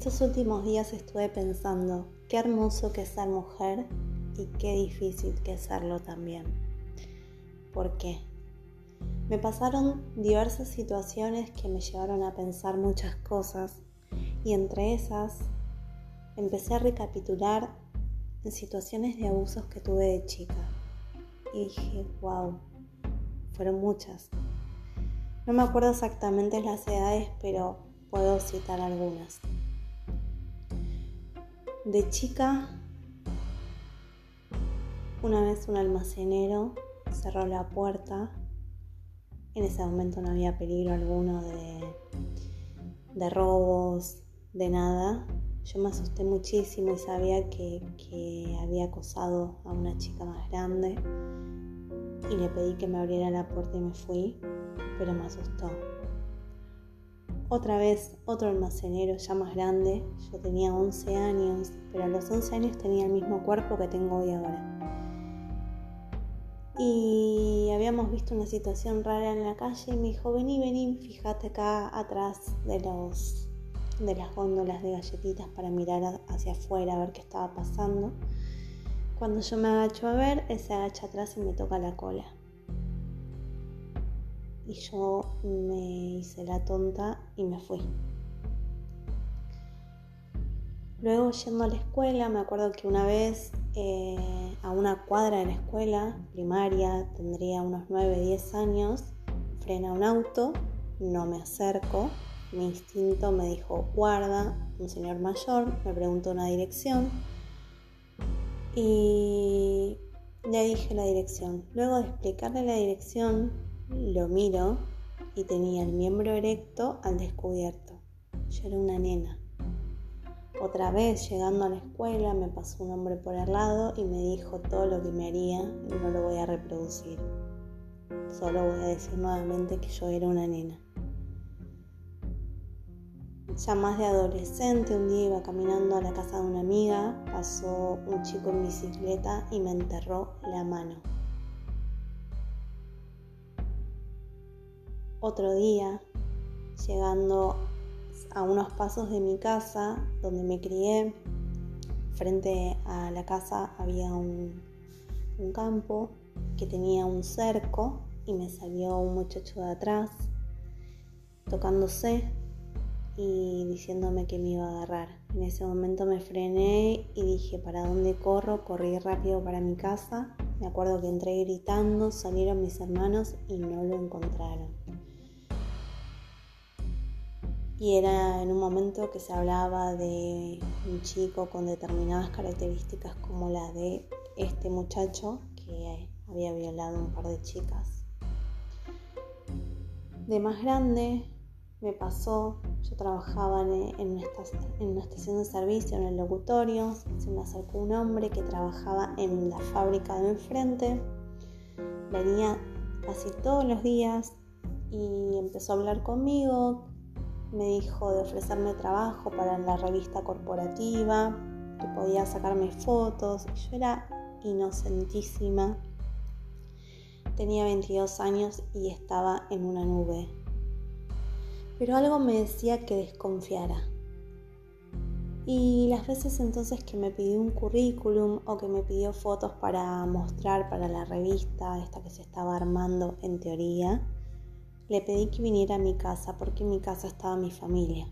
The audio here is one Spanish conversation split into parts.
Estos últimos días estuve pensando qué hermoso que es ser mujer y qué difícil que es serlo también. ¿Por qué? Me pasaron diversas situaciones que me llevaron a pensar muchas cosas y entre esas empecé a recapitular en situaciones de abusos que tuve de chica. Y dije, wow, fueron muchas. No me acuerdo exactamente las edades, pero puedo citar algunas. De chica, una vez un almacenero cerró la puerta. En ese momento no había peligro alguno de, de robos, de nada. Yo me asusté muchísimo y sabía que, había acosado a una chica más grande y le pedí que me abriera la puerta y me fui, pero me asustó. Otra vez, otro almacenero ya más grande, yo tenía 11 años, pero a los 11 años tenía el mismo cuerpo que tengo hoy ahora. Y habíamos visto una situación rara en la calle y me dijo, vení, vení, fíjate acá atrás de los de las góndolas de galletitas para mirar hacia afuera a ver qué estaba pasando. Cuando yo me agacho a ver, él se agacha atrás y me toca la cola. Y yo me hice la tonta y me fui. Luego yendo a la escuela, me acuerdo que una vez eh, a una cuadra de la escuela primaria, tendría unos 9, 10 años, frena un auto, no me acerco, mi instinto me dijo, guarda, un señor mayor, me preguntó una dirección y le dije la dirección. Luego de explicarle la dirección, lo miro y tenía el miembro erecto al descubierto. Yo era una nena. Otra vez, llegando a la escuela, me pasó un hombre por el lado y me dijo todo lo que me haría y no lo voy a reproducir. Solo voy a decir nuevamente que yo era una nena. Ya más de adolescente, un día iba caminando a la casa de una amiga, pasó un chico en bicicleta y me enterró la mano. Otro día, llegando a unos pasos de mi casa, donde me crié, frente a la casa había un, campo que tenía un cerco y me salió un muchacho de atrás tocándose y diciéndome que me iba a agarrar. En ese momento me frené y dije, ¿para dónde corro? Corrí rápido para mi casa. Me acuerdo que entré gritando, salieron mis hermanos y no lo encontraron. Y era en un momento que se hablaba de un chico con determinadas características como la de este muchacho que había violado un par de chicas. De más grande me pasó, yo trabajaba en, una estación de servicio, en el locutorio, se me acercó un hombre que trabajaba en la fábrica de enfrente, venía casi todos los días y empezó a hablar conmigo, me dijo de ofrecerme trabajo para la revista corporativa, que podía sacarme fotos, yo era inocentísima, tenía 22 años y estaba en una nube pero algo me decía que desconfiara. Y las veces entonces que me pidió un currículum o que me pidió fotos para mostrar para la revista, esta que se estaba armando en teoría, le pedí que viniera a mi casa porque en mi casa estaba mi familia.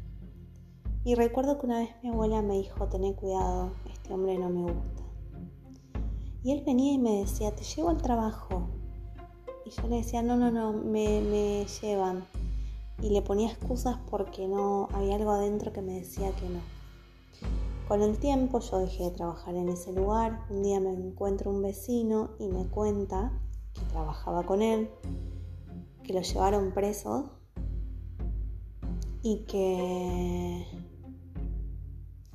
Y recuerdo que una vez mi abuela me dijo, ten cuidado, este hombre no me gusta. Y él venía y me decía, te llevo al trabajo. Y yo le decía, no, no, no, me, me llevan y le ponía excusas porque no había algo adentro que me decía que no. Con el tiempo yo dejé de trabajar en ese lugar. Un día me encuentro un vecino y me cuenta que trabajaba con él, que lo llevaron preso y que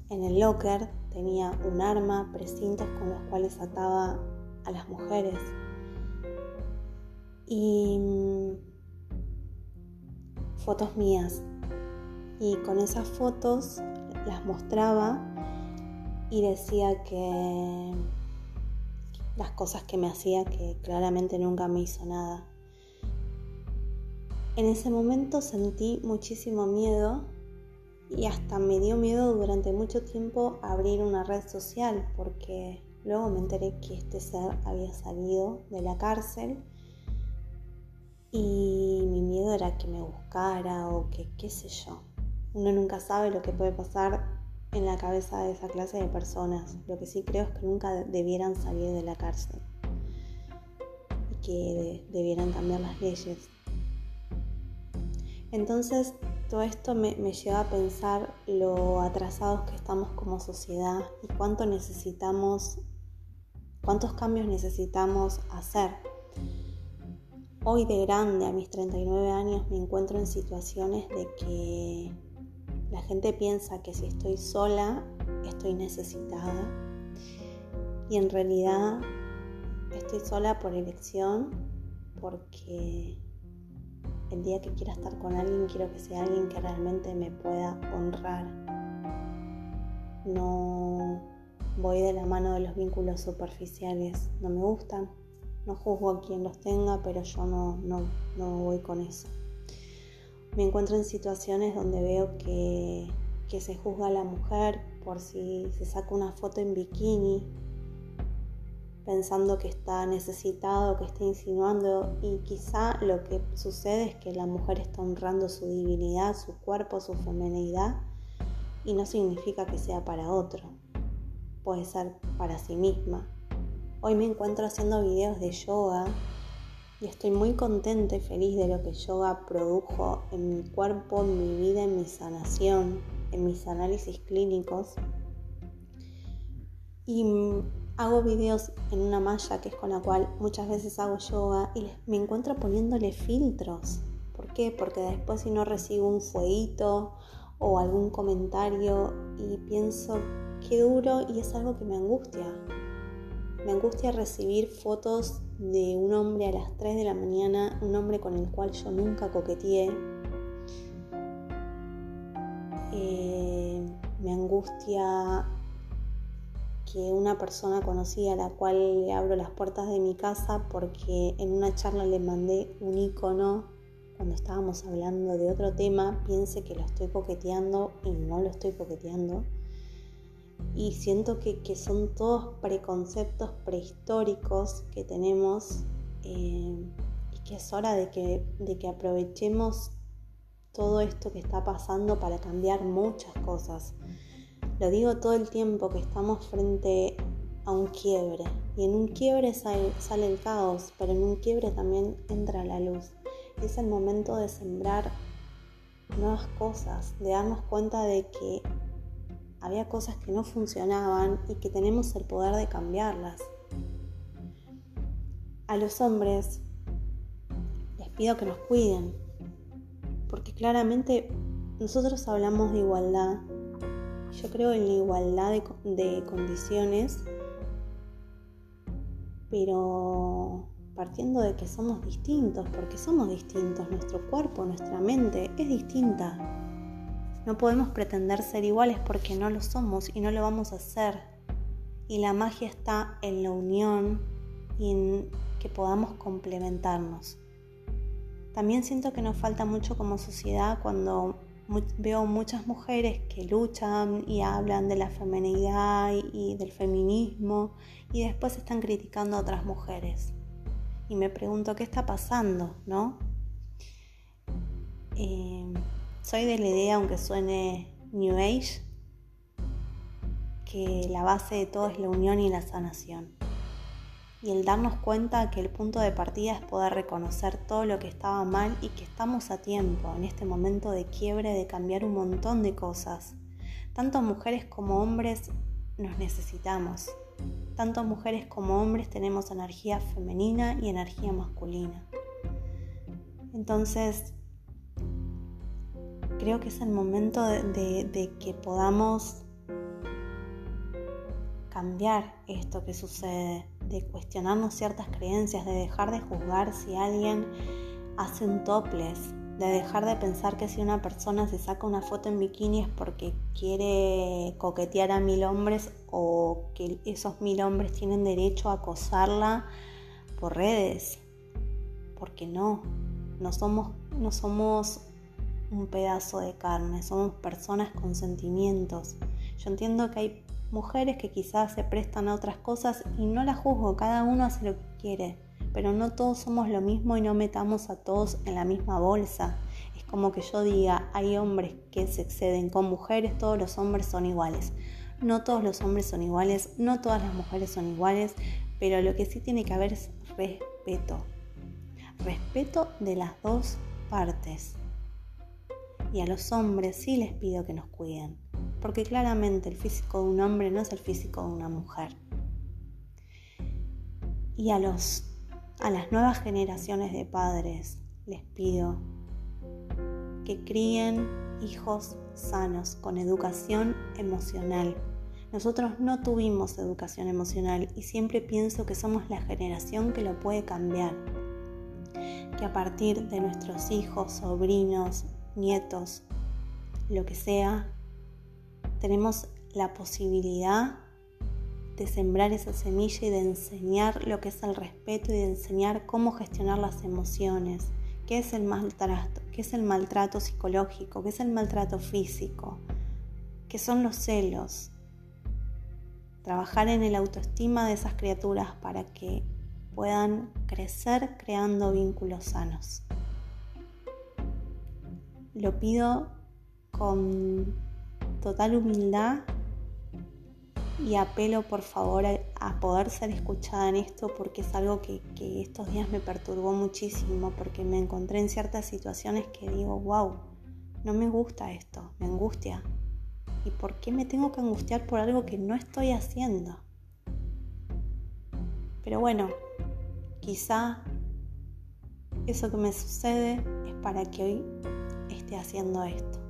en el locker tenía un arma, precintos con los cuales ataba a las mujeres. Y fotos mías y con esas fotos las mostraba y decía que las cosas que me hacía que claramente nunca me hizo nada. En ese momento sentí muchísimo miedo y hasta me dio miedo durante mucho tiempo abrir una red social porque luego me enteré que este ser había salido de la cárcel y mi miedo era que me buscara o que qué sé yo. Uno nunca sabe lo que puede pasar en la cabeza de esa clase de personas. Lo que sí creo es que nunca debieran salir de la cárcel y que debieran cambiar las leyes. Entonces todo esto me, lleva a pensar lo atrasados que estamos como sociedad y cuánto necesitamos, cuántos cambios necesitamos hacer. Hoy de grande, a mis 39 años, me encuentro en situaciones de que la gente piensa que si estoy sola, estoy necesitada. Y en realidad estoy sola por elección, porque el día que quiera estar con alguien, quiero que sea alguien que realmente me pueda honrar. No voy de la mano de los vínculos superficiales, no me gustan. No juzgo a quien los tenga, pero yo no, no, no voy con eso. Me encuentro en situaciones donde veo que, que se juzga a la mujer por si se saca una foto en bikini pensando que está necesitado, que está insinuando y quizá lo que sucede es que la mujer está honrando su divinidad, su cuerpo, su feminidad y no significa que sea para otro, puede ser para sí misma. Hoy me encuentro haciendo videos de yoga y estoy muy contenta y feliz de lo que yoga produjo en mi cuerpo, en mi vida, en mi sanación, en mis análisis clínicos. Y hago videos en una malla que es con la cual muchas veces hago yoga y me encuentro poniéndole filtros. ¿Por qué? Porque después si no recibo un fueguito o algún comentario y pienso qué duro y es algo que me angustia. Me angustia recibir fotos de un hombre a las 3 de la mañana, un hombre con el cual yo nunca coqueteé. Eh, me angustia que una persona conocida a la cual le abro las puertas de mi casa porque en una charla le mandé un icono cuando estábamos hablando de otro tema, piense que lo estoy coqueteando y no lo estoy coqueteando. Y siento que, son todos preconceptos prehistóricos que tenemos eh, y que es hora de que, de que aprovechemos todo esto que está pasando para cambiar muchas cosas. Lo digo todo el tiempo que estamos frente a un quiebre y en un quiebre sale, el caos, pero en un quiebre también entra la luz. Es el momento de sembrar nuevas cosas, de darnos cuenta de que había cosas que no funcionaban y que tenemos el poder de cambiarlas. A los hombres les pido que nos cuiden, porque claramente nosotros hablamos de igualdad, yo creo en la igualdad de, condiciones, pero partiendo de que somos distintos, porque somos distintos, nuestro cuerpo, nuestra mente es distinta. No podemos pretender ser iguales porque no lo somos y no lo vamos a hacer. Y la magia está en la unión y en que podamos complementarnos. También siento que nos falta mucho como sociedad cuando veo muchas mujeres que luchan y hablan de la feminidad y, del feminismo y después están criticando a otras mujeres. Y me pregunto qué está pasando, ¿no? Eh, soy de la idea, aunque suene New Age, que la base de todo es la unión y la sanación y el darnos cuenta que el punto de partida es poder reconocer todo lo que estaba mal y que estamos a tiempo en este momento de quiebre de cambiar un montón de cosas. Tanto mujeres como hombres nos necesitamos. Tanto mujeres como hombres tenemos energía femenina y energía masculina. Entonces, creo que es el momento de, de que podamos cambiar esto que sucede de cuestionarnos ciertas creencias, de dejar de juzgar si alguien hace un topless, de dejar de pensar que si una persona se saca una foto en bikini es porque quiere coquetear a mil hombres o que esos mil hombres tienen derecho a acosarla por redes. Porque no, no somos, no somos un pedazo de carne, somos personas con sentimientos. Yo entiendo que hay mujeres que quizás se prestan a otras cosas y no las juzgo, cada uno hace lo que quiere, pero no todos somos lo mismo y no metamos a todos en la misma bolsa. Es como que yo diga, hay hombres que se exceden con mujeres, todos los hombres son iguales. No todos los hombres son iguales, no todas las mujeres son iguales, pero lo que sí tiene que haber es respeto. Respeto de las dos partes. Y a los hombres sí les pido que nos cuiden, porque claramente el físico de un hombre no es el físico de una mujer. Y a, los, a las nuevas generaciones de padres les pido que críen hijos sanos, con educación emocional. Nosotros no tuvimos educación emocional y siempre pienso que somos la generación que lo puede cambiar. Que a partir de nuestros hijos, sobrinos, nietos, lo que sea, tenemos la posibilidad de sembrar esa semilla y de enseñar lo que es el respeto y de enseñar cómo gestionar las emociones, qué es el maltrato, qué es el maltrato psicológico, qué es el maltrato físico, qué son los celos. Trabajar en el autoestima de esas criaturas para que puedan crecer creando vínculos sanos. Lo pido con total humildad y apelo por favor a, poder ser escuchada en esto porque es algo que, que, estos días me perturbó muchísimo porque me encontré en ciertas situaciones que digo, wow, no me gusta esto, me angustia. ¿Y por qué me tengo que angustiar por algo que no estoy haciendo? Pero bueno, quizá eso que me sucede es para que hoy esté haciendo esto.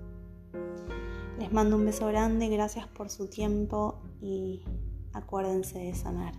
Les mando un beso grande, gracias por su tiempo y acuérdense de sanar.